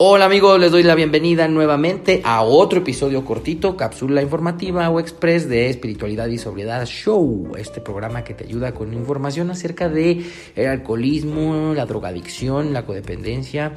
Hola amigos, les doy la bienvenida nuevamente a otro episodio cortito, cápsula informativa o express de Espiritualidad y Sobriedad Show, este programa que te ayuda con información acerca de el alcoholismo, la drogadicción, la codependencia,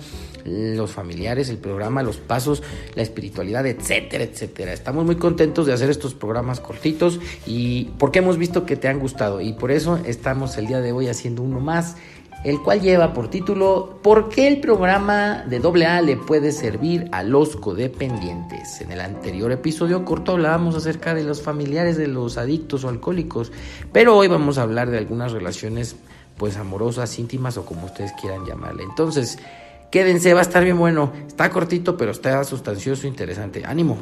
los familiares, el programa, los pasos, la espiritualidad, etcétera, etcétera. Estamos muy contentos de hacer estos programas cortitos y porque hemos visto que te han gustado y por eso estamos el día de hoy haciendo uno más el cual lleva por título ¿Por qué el programa de AA le puede servir a los codependientes? En el anterior episodio corto hablábamos acerca de los familiares de los adictos o alcohólicos, pero hoy vamos a hablar de algunas relaciones pues amorosas, íntimas o como ustedes quieran llamarle. Entonces, quédense, va a estar bien bueno. Está cortito, pero está sustancioso, interesante. Ánimo.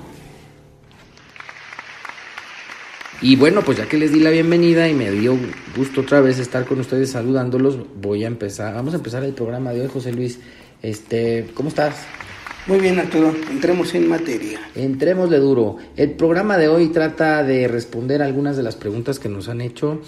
Y bueno, pues ya que les di la bienvenida y me dio gusto otra vez estar con ustedes saludándolos, voy a empezar, vamos a empezar el programa de hoy, José Luis. Este, ¿cómo estás? Muy bien, Arturo, entremos en materia. Entremos de duro. El programa de hoy trata de responder algunas de las preguntas que nos han hecho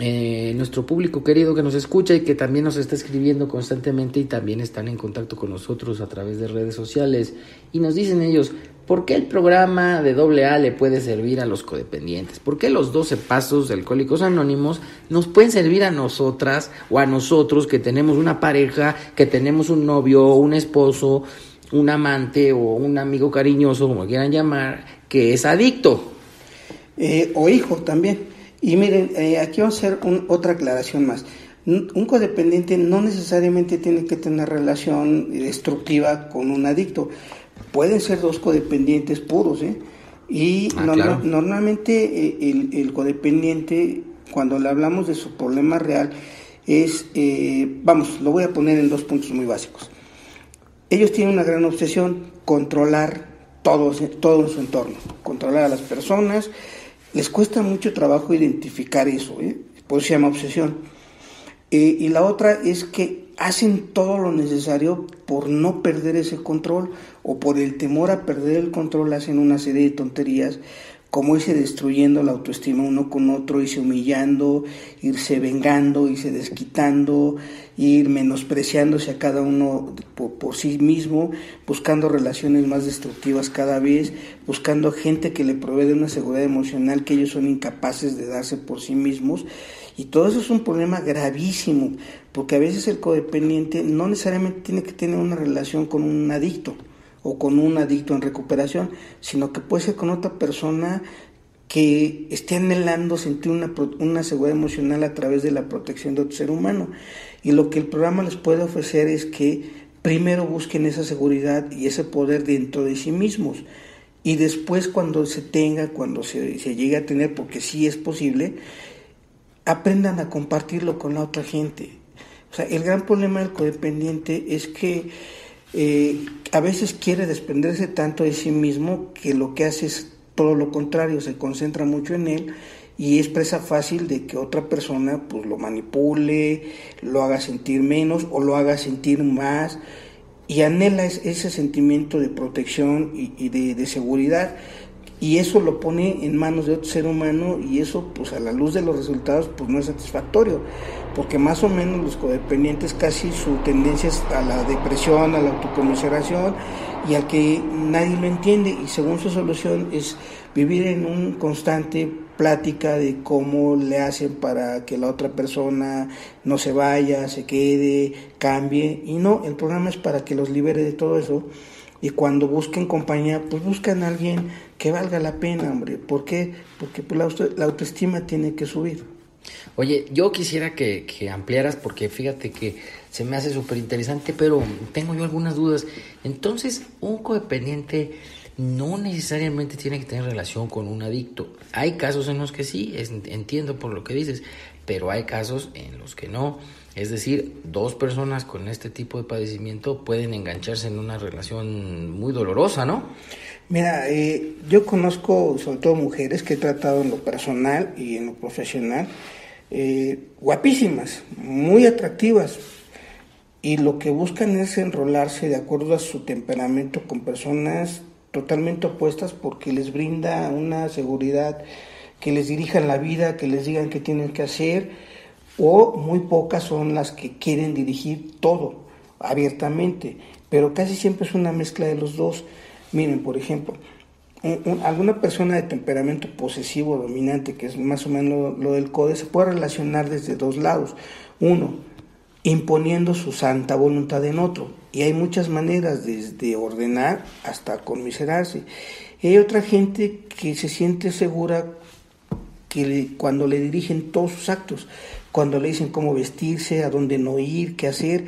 eh, nuestro público querido que nos escucha y que también nos está escribiendo constantemente y también están en contacto con nosotros a través de redes sociales y nos dicen ellos, ¿por qué el programa de AA le puede servir a los codependientes? ¿Por qué los 12 pasos de Alcohólicos Anónimos nos pueden servir a nosotras o a nosotros que tenemos una pareja, que tenemos un novio, un esposo, un amante o un amigo cariñoso, como quieran llamar, que es adicto? Eh, o hijo también. Y miren, eh, aquí vamos a hacer otra aclaración más. Un codependiente no necesariamente tiene que tener relación destructiva con un adicto. Pueden ser dos codependientes puros, ¿eh? Y ah, normalmente eh, el, codependiente, cuando le hablamos de su problema real, es, eh, vamos, lo voy a poner en dos puntos muy básicos. Ellos tienen una gran obsesión, controlar todo, todo en su entorno, controlar a las personas, les cuesta mucho trabajo identificar eso, ¿eh? por eso se llama obsesión. Eh, y la otra es que hacen todo lo necesario por no perder ese control o por el temor a perder el control hacen una serie de tonterías como irse destruyendo la autoestima uno con otro, irse humillando, irse vengando, irse desquitando, ir menospreciándose a cada uno por, sí mismo, buscando relaciones más destructivas cada vez, buscando gente que le provee de una seguridad emocional que ellos son incapaces de darse por sí mismos. Y todo eso es un problema gravísimo, porque a veces el codependiente no necesariamente tiene que tener una relación con un adicto o con un adicto en recuperación, sino que puede ser con otra persona que esté anhelando sentir una, una seguridad emocional a través de la protección de otro ser humano. Y lo que el programa les puede ofrecer es que primero busquen esa seguridad y ese poder dentro de sí mismos. Y después cuando se tenga, cuando se, se llegue a tener, porque sí es posible, aprendan a compartirlo con la otra gente. O sea, el gran problema del codependiente es que eh, a veces quiere desprenderse tanto de sí mismo que lo que hace es todo lo contrario, se concentra mucho en él y es presa fácil de que otra persona pues lo manipule, lo haga sentir menos o lo haga sentir más y anhela ese sentimiento de protección y, de, de, seguridad y eso lo pone en manos de otro ser humano y eso pues a la luz de los resultados pues no es satisfactorio porque más o menos los codependientes casi su tendencia es a la depresión, a la autocomiseración y a que nadie lo entiende y según su solución es vivir en un constante plática de cómo le hacen para que la otra persona no se vaya, se quede, cambie y no, el programa es para que los libere de todo eso y cuando busquen compañía, pues buscan a alguien que valga la pena, hombre. ¿Por qué? Porque pues, la autoestima tiene que subir. Oye, yo quisiera que, ampliaras porque fíjate que se me hace súper interesante, pero tengo yo algunas dudas. Entonces, un codependiente no necesariamente tiene que tener relación con un adicto. Hay casos en los que sí, entiendo por lo que dices, pero hay casos en los que no. Es decir, dos personas con este tipo de padecimiento pueden engancharse en una relación muy dolorosa, ¿no? Mira, eh, yo conozco sobre todo mujeres que he tratado en lo personal y en lo profesional eh, guapísimas, muy atractivas, y lo que buscan es enrolarse de acuerdo a su temperamento con personas totalmente opuestas porque les brinda una seguridad que les dirijan la vida, que les digan qué tienen que hacer, o muy pocas son las que quieren dirigir todo abiertamente, pero casi siempre es una mezcla de los dos. Miren, por ejemplo, alguna persona de temperamento posesivo dominante, que es más o menos lo, del CODE, se puede relacionar desde dos lados. Uno, imponiendo su santa voluntad en otro. Y hay muchas maneras, desde ordenar hasta conmiserarse. Y hay otra gente que se siente segura que cuando le dirigen todos sus actos, cuando le dicen cómo vestirse, a dónde no ir, qué hacer,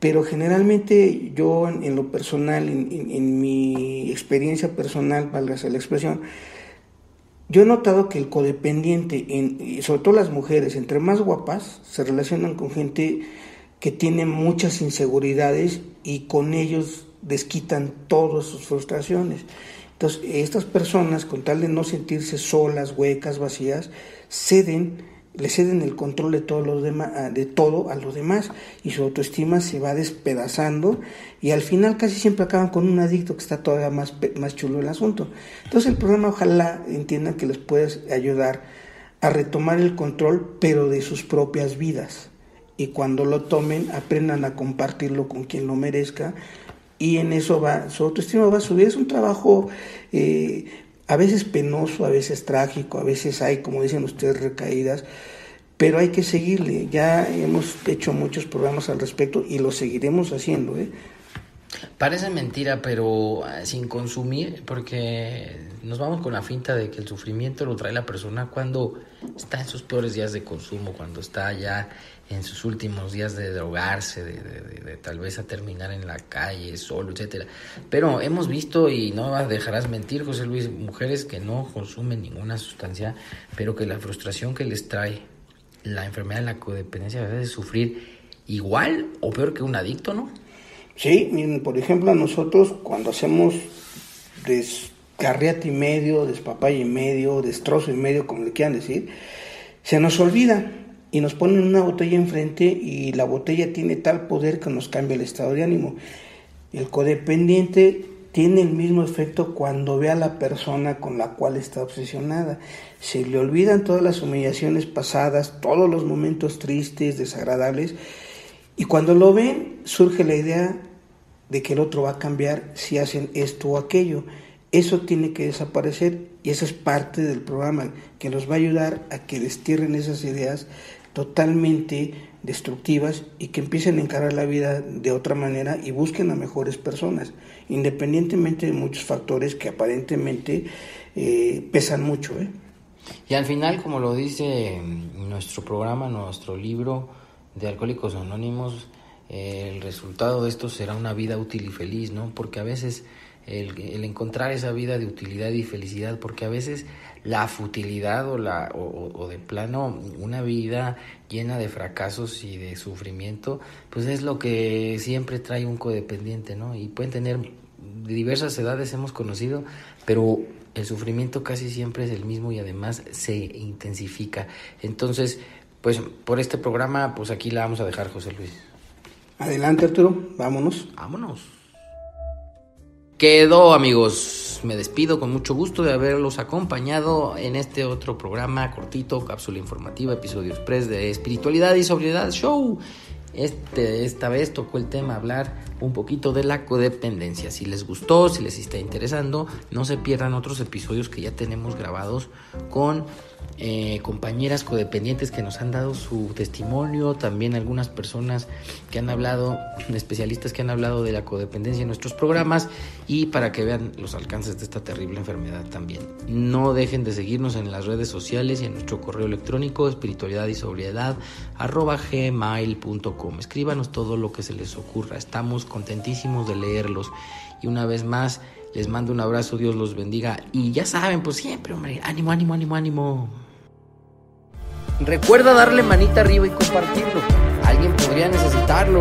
pero generalmente yo en, lo personal, en, mi experiencia personal, valga la expresión, yo he notado que el codependiente, en, sobre todo las mujeres, entre más guapas, se relacionan con gente que tiene muchas inseguridades y con ellos desquitan todas sus frustraciones. Entonces, estas personas, con tal de no sentirse solas, huecas, vacías, ceden le ceden el control de, todos los ah, de todo a los demás y su autoestima se va despedazando y al final casi siempre acaban con un adicto que está todavía más, más chulo el asunto. Entonces el programa ojalá entiendan que les puede ayudar a retomar el control pero de sus propias vidas y cuando lo tomen aprendan a compartirlo con quien lo merezca y en eso va, su autoestima va a subir. Es un trabajo eh, a veces penoso, a veces trágico, a veces hay, como dicen ustedes, recaídas, pero hay que seguirle. Ya hemos hecho muchos programas al respecto y lo seguiremos haciendo. ¿eh? Parece mentira, pero ah, sin consumir, porque nos vamos con la finta de que el sufrimiento lo trae la persona cuando está en sus peores días de consumo, cuando está ya en sus últimos días de drogarse, de, tal vez a terminar en la calle, solo, etcétera. Pero hemos visto, y no dejarás mentir, José Luis, mujeres que no consumen ninguna sustancia, pero que la frustración que les trae la enfermedad de la codependencia a veces sufrir igual o peor que un adicto, ¿no? Sí, miren, por ejemplo, nosotros cuando hacemos descarriate y medio, despapaya y medio, destrozo y medio, como le quieran decir, se nos olvida y nos ponen una botella enfrente y la botella tiene tal poder que nos cambia el estado de ánimo. El codependiente tiene el mismo efecto cuando ve a la persona con la cual está obsesionada. Se le olvidan todas las humillaciones pasadas, todos los momentos tristes, desagradables, y cuando lo ven surge la idea de que el otro va a cambiar si hacen esto o aquello. Eso tiene que desaparecer y esa es parte del programa que nos va a ayudar a que destierren esas ideas totalmente destructivas y que empiecen a encarar la vida de otra manera y busquen a mejores personas, independientemente de muchos factores que aparentemente eh, pesan mucho. ¿eh? Y al final, como lo dice nuestro programa, nuestro libro de Alcohólicos Anónimos, el resultado de esto será una vida útil y feliz, ¿no? Porque a veces el, encontrar esa vida de utilidad y felicidad, porque a veces la futilidad o, la, o, de plano una vida llena de fracasos y de sufrimiento, pues es lo que siempre trae un codependiente, ¿no? Y pueden tener diversas edades, hemos conocido, pero el sufrimiento casi siempre es el mismo y además se intensifica. Entonces, pues por este programa, pues aquí la vamos a dejar, José Luis. Adelante, Arturo, vámonos. Vámonos. Quedó amigos, me despido con mucho gusto de haberlos acompañado en este otro programa cortito, cápsula informativa, episodio express de espiritualidad y sobriedad show. Este, esta vez tocó el tema hablar un poquito de la codependencia. Si les gustó, si les está interesando, no se pierdan otros episodios que ya tenemos grabados con eh, compañeras codependientes que nos han dado su testimonio, también algunas personas que han hablado, especialistas que han hablado de la codependencia en nuestros programas y para que vean los alcances de esta terrible enfermedad también. No dejen de seguirnos en las redes sociales y en nuestro correo electrónico espiritualidad y sobriedad arroba gmail.com. Escríbanos todo lo que se les ocurra, estamos contentísimos de leerlos y una vez más les mando un abrazo, Dios los bendiga y ya saben, pues siempre, hombre, ánimo, ánimo, ánimo, ánimo. Recuerda darle manita arriba y compartirlo. Alguien podría necesitarlo.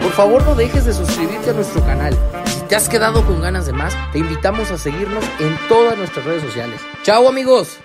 Por favor no dejes de suscribirte a nuestro canal. Si te has quedado con ganas de más, te invitamos a seguirnos en todas nuestras redes sociales. ¡Chao amigos!